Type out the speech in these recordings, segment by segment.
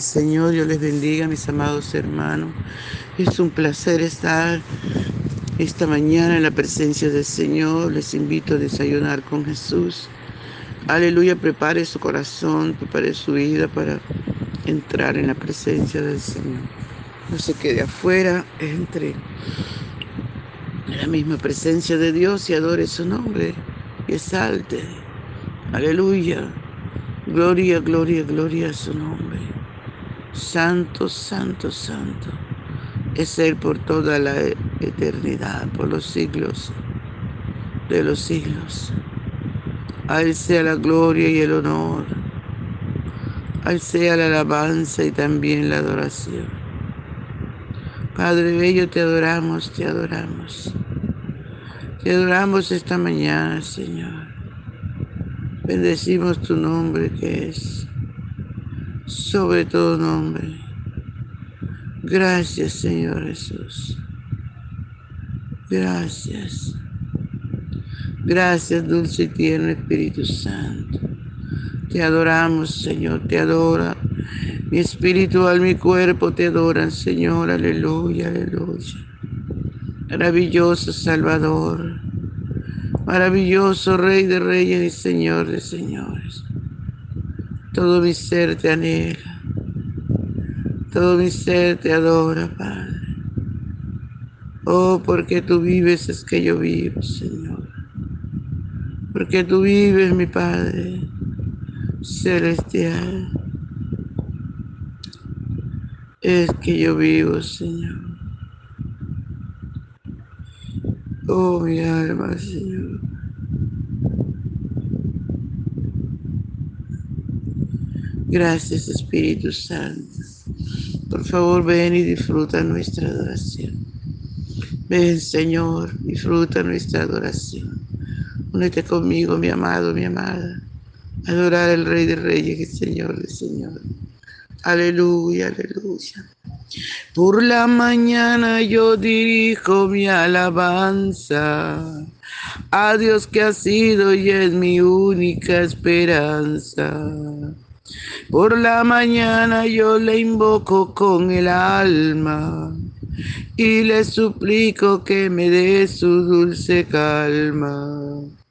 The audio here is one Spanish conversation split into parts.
Señor, yo les bendiga, mis amados hermanos. Es un placer estar esta mañana en la presencia del Señor. Les invito a desayunar con Jesús. Aleluya, prepare su corazón, prepare su vida para entrar en la presencia del Señor. No se quede afuera, entre en la misma presencia de Dios y adore su nombre y exalte. Aleluya. Gloria, gloria, gloria a su nombre. Santo, santo, santo. Es Él por toda la eternidad, por los siglos de los siglos. A sea la gloria y el honor. A sea la alabanza y también la adoración. Padre Bello, te adoramos, te adoramos. Te adoramos esta mañana, Señor. Bendecimos tu nombre que es sobre todo nombre. Gracias Señor Jesús. Gracias. Gracias dulce y tierno Espíritu Santo. Te adoramos Señor, te adora. Mi espiritual, mi cuerpo te adoran Señor. Aleluya, aleluya. Maravilloso Salvador. Maravilloso Rey de Reyes y Señor de Señores. Todo mi ser te anhela. Todo mi ser te adora, Padre. Oh, porque tú vives es que yo vivo, Señor. Porque tú vives, mi Padre celestial. Es que yo vivo, Señor. Oh, mi alma, Señor. Gracias, Espíritu Santo. Por favor, ven y disfruta nuestra adoración. Ven, Señor, disfruta nuestra adoración. Únete conmigo, mi amado, mi amada. Adorar al Rey de Reyes y Señor de Señor. Aleluya, aleluya. Por la mañana yo dirijo mi alabanza a Dios que ha sido y es mi única esperanza. Por la mañana yo le invoco con el alma y le suplico que me dé su dulce calma.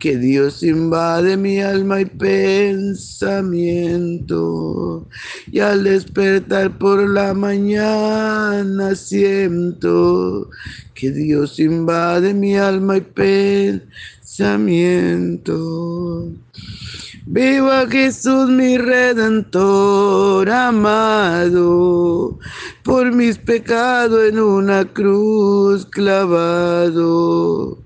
que Dios invade mi alma y pensamiento. Y al despertar por la mañana siento que Dios invade mi alma y pensamiento. Viva Jesús mi redentor amado, por mis pecados en una cruz clavado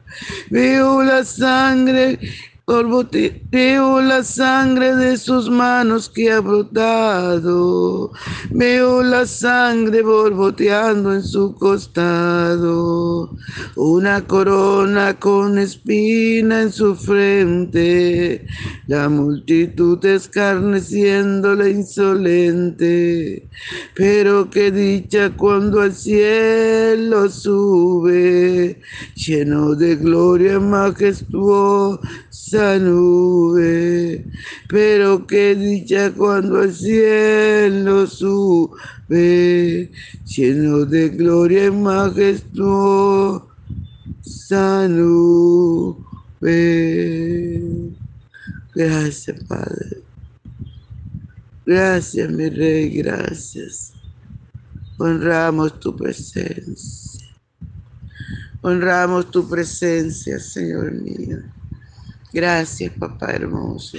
Veo la sangre Veo la sangre de sus manos que ha brotado. Veo la sangre borboteando en su costado. Una corona con espina en su frente. La multitud escarneciéndole insolente. Pero qué dicha cuando al cielo sube, lleno de gloria majestuosa nube, pero qué dicha cuando al cielo sube, lleno de gloria y majestuosa nube. Gracias, Padre. Gracias, mi Rey, gracias. Honramos tu presencia. Honramos tu presencia, Señor mío. Gracias, papá hermoso.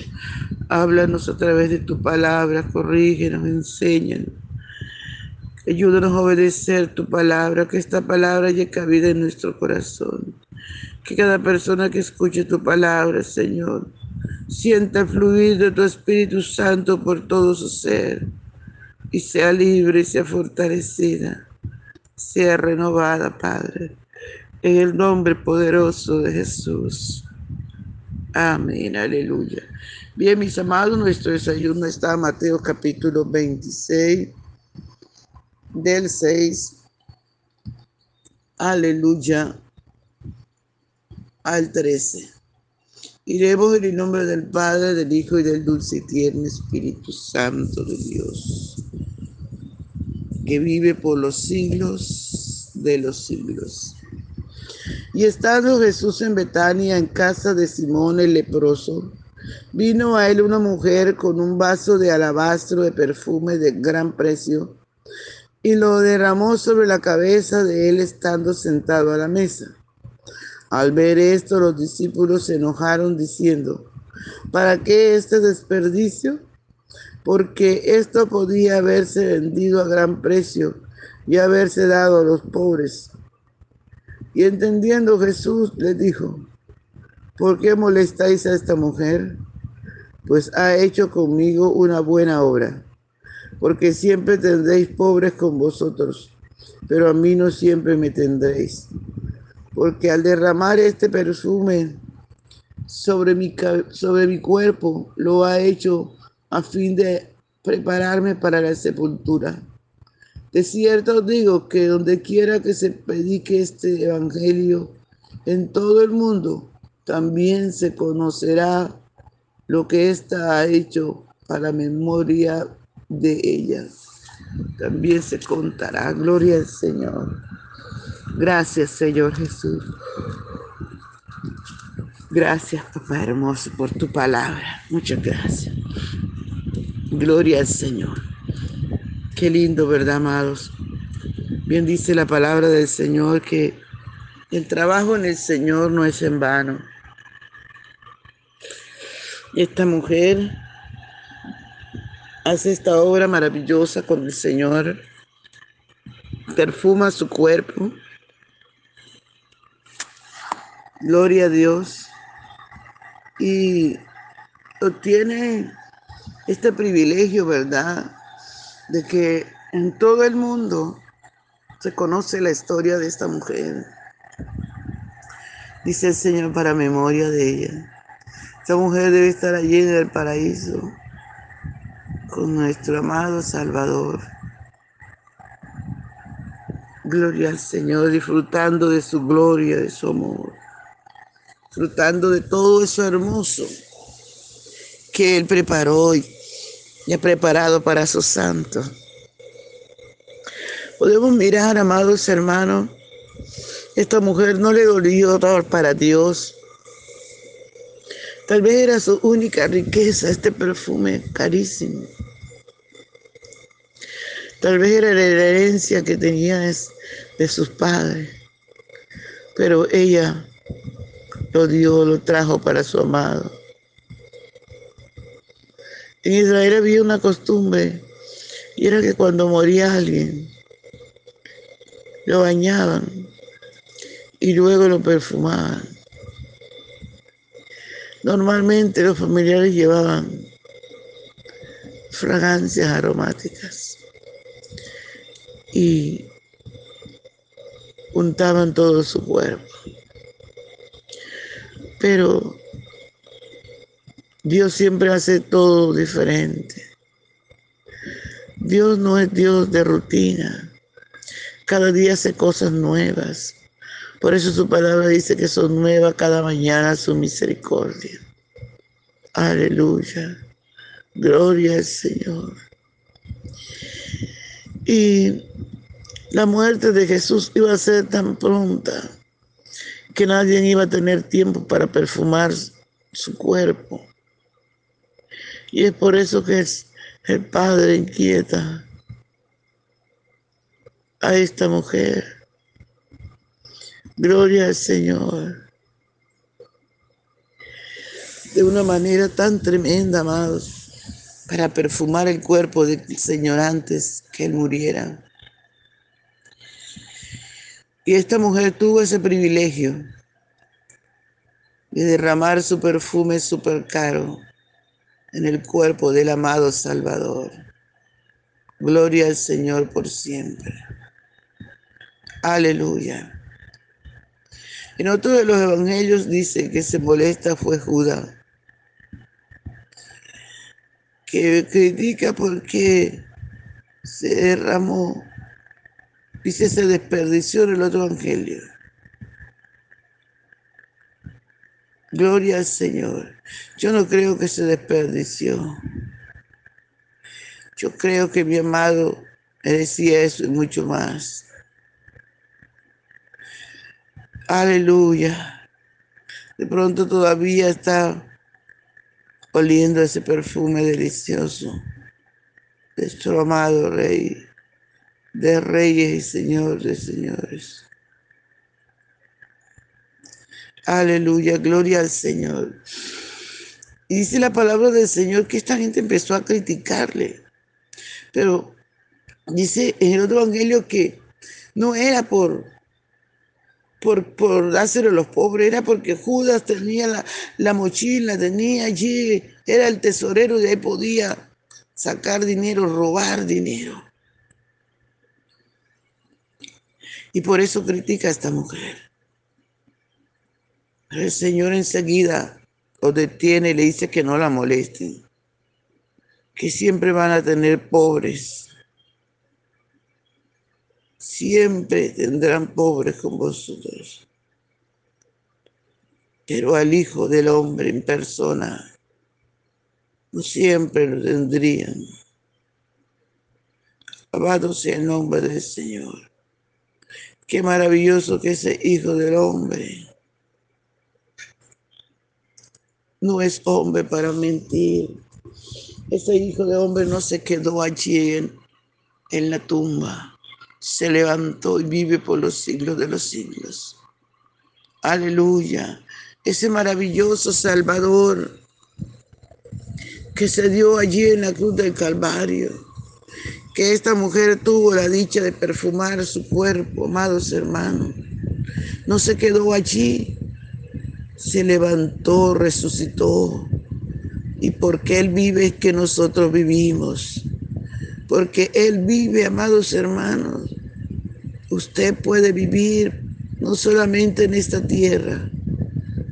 Háblanos a través de tu palabra, corrígenos, enséñanos. Ayúdanos a obedecer tu palabra, que esta palabra haya cabida en nuestro corazón. Que cada persona que escuche tu palabra, Señor, sienta fluir de tu Espíritu Santo por todo su ser y sea libre y sea fortalecida, sea renovada, Padre, en el nombre poderoso de Jesús. Amén, aleluya. Bien, mis amados, nuestro desayuno está en Mateo capítulo 26, del 6, aleluya, al 13. Iremos en el nombre del Padre, del Hijo y del dulce y tierno Espíritu Santo de Dios, que vive por los siglos de los siglos. Y estando Jesús en Betania, en casa de Simón el leproso, vino a él una mujer con un vaso de alabastro de perfume de gran precio y lo derramó sobre la cabeza de él estando sentado a la mesa. Al ver esto, los discípulos se enojaron diciendo, ¿para qué este desperdicio? Porque esto podía haberse vendido a gran precio y haberse dado a los pobres. Y entendiendo Jesús les dijo, ¿por qué molestáis a esta mujer? Pues ha hecho conmigo una buena obra, porque siempre tendréis pobres con vosotros, pero a mí no siempre me tendréis. Porque al derramar este perfume sobre mi, sobre mi cuerpo, lo ha hecho a fin de prepararme para la sepultura. De cierto os digo que donde quiera que se predique este evangelio en todo el mundo, también se conocerá lo que ésta ha hecho para memoria de ella. También se contará. Gloria al Señor. Gracias, Señor Jesús. Gracias, papá hermoso, por tu palabra. Muchas gracias. Gloria al Señor. Qué lindo, ¿verdad, amados? Bien dice la palabra del Señor que el trabajo en el Señor no es en vano. Esta mujer hace esta obra maravillosa con el Señor, perfuma su cuerpo. Gloria a Dios. Y obtiene este privilegio, ¿verdad? De que en todo el mundo se conoce la historia de esta mujer. Dice el Señor para memoria de ella. Esta mujer debe estar allí en el paraíso con nuestro amado Salvador. Gloria al Señor, disfrutando de su gloria, de su amor, disfrutando de todo eso hermoso que Él preparó y ya preparado para su santo. Podemos mirar, amados hermanos, esta mujer no le dolió dar para Dios. Tal vez era su única riqueza, este perfume carísimo. Tal vez era la herencia que tenía de sus padres. Pero ella lo dio, lo trajo para su amado. En Israel había una costumbre y era que cuando moría alguien, lo bañaban y luego lo perfumaban. Normalmente los familiares llevaban fragancias aromáticas y untaban todo su cuerpo. Pero Dios siempre hace todo diferente. Dios no es Dios de rutina. Cada día hace cosas nuevas. Por eso su palabra dice que son nuevas cada mañana su misericordia. Aleluya. Gloria al Señor. Y la muerte de Jesús iba a ser tan pronta que nadie iba a tener tiempo para perfumar su cuerpo. Y es por eso que el Padre inquieta a esta mujer. Gloria al Señor. De una manera tan tremenda, amados, para perfumar el cuerpo del Señor antes que Él muriera. Y esta mujer tuvo ese privilegio de derramar su perfume súper caro en el cuerpo del amado Salvador. Gloria al Señor por siempre. Aleluya. En otro de los evangelios dice que se molesta fue Judas, que critica porque se derramó, dice se desperdició en el otro evangelio. Gloria al Señor. Yo no creo que se desperdició. Yo creo que mi amado merecía eso y mucho más. Aleluya. De pronto todavía está oliendo ese perfume delicioso de nuestro amado Rey, de reyes y señores de señores. Aleluya, gloria al Señor. Y dice la palabra del Señor que esta gente empezó a criticarle. Pero dice en el otro evangelio que no era por, por, por dárselo a los pobres, era porque Judas tenía la, la mochila, tenía allí, era el tesorero y ahí podía sacar dinero, robar dinero. Y por eso critica a esta mujer. El Señor enseguida lo detiene y le dice que no la molesten, que siempre van a tener pobres. Siempre tendrán pobres con vosotros. Pero al Hijo del Hombre en persona no siempre lo tendrían. Alabado sea el nombre del Señor. Qué maravilloso que ese Hijo del Hombre no es hombre para mentir. Ese hijo de hombre no se quedó allí en, la tumba. Se levantó y vive por los siglos de los siglos. Aleluya. Ese maravilloso Salvador que se dio allí en la cruz del Calvario. Que esta mujer tuvo la dicha de perfumar su cuerpo, amados hermanos. No se quedó allí, se levantó, resucitó. Y porque Él vive es que nosotros vivimos. Porque Él vive, amados hermanos. Usted puede vivir no solamente en esta tierra,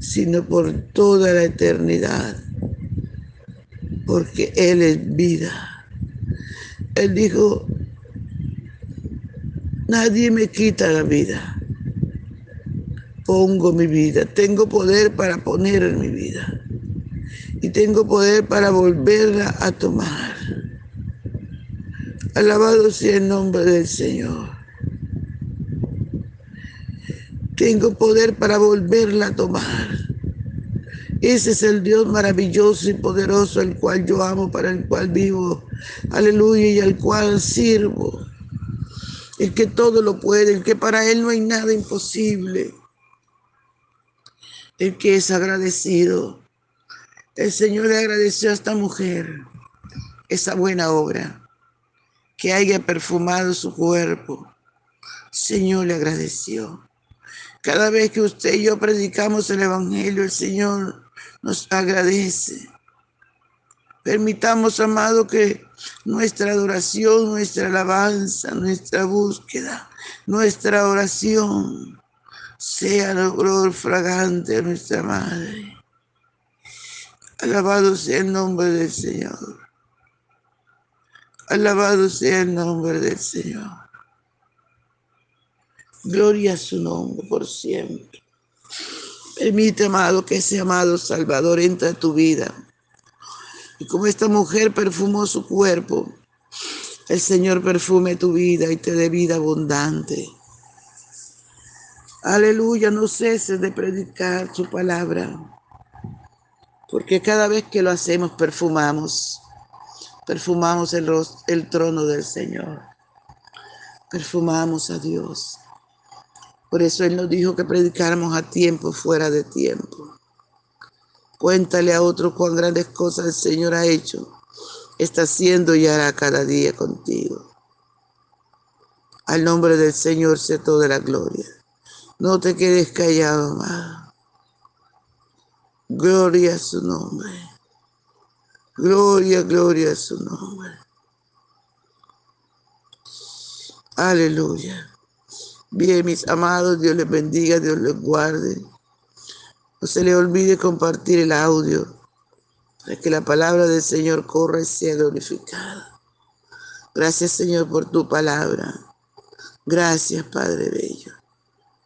sino por toda la eternidad. Porque Él es vida. Él dijo, nadie me quita la vida pongo mi vida. Tengo poder para poner en mi vida. Y tengo poder para volverla a tomar. Alabado sea el nombre del Señor. Tengo poder para volverla a tomar. Ese es el Dios maravilloso y poderoso, el cual yo amo, para el cual vivo. Aleluya, y al cual sirvo. El que todo lo puede, el que para Él no hay nada imposible el que es agradecido. El Señor le agradeció a esta mujer esa buena obra, que haya perfumado su cuerpo. Señor le agradeció. Cada vez que usted y yo predicamos el Evangelio, el Señor nos agradece. Permitamos, amado, que nuestra adoración, nuestra alabanza, nuestra búsqueda, nuestra oración sea el olor fragante de nuestra Madre. Alabado sea el nombre del Señor. Alabado sea el nombre del Señor. Gloria a su nombre por siempre. Permite, amado, que ese amado Salvador entre a tu vida. Y como esta mujer perfumó su cuerpo, el Señor perfume tu vida y te dé vida abundante. Aleluya, no ceses de predicar su palabra, porque cada vez que lo hacemos perfumamos, perfumamos el, el trono del Señor, perfumamos a Dios. Por eso Él nos dijo que predicáramos a tiempo, fuera de tiempo. Cuéntale a otro cuán grandes cosas el Señor ha hecho, está haciendo y hará cada día contigo. Al nombre del Señor sea toda la gloria. No te quedes callado, más. Gloria a su nombre. Gloria, gloria a su nombre. Aleluya. Bien, mis amados, Dios les bendiga, Dios les guarde. No se le olvide compartir el audio para que la palabra del Señor corra y sea glorificada. Gracias, Señor, por tu palabra. Gracias, Padre Bello.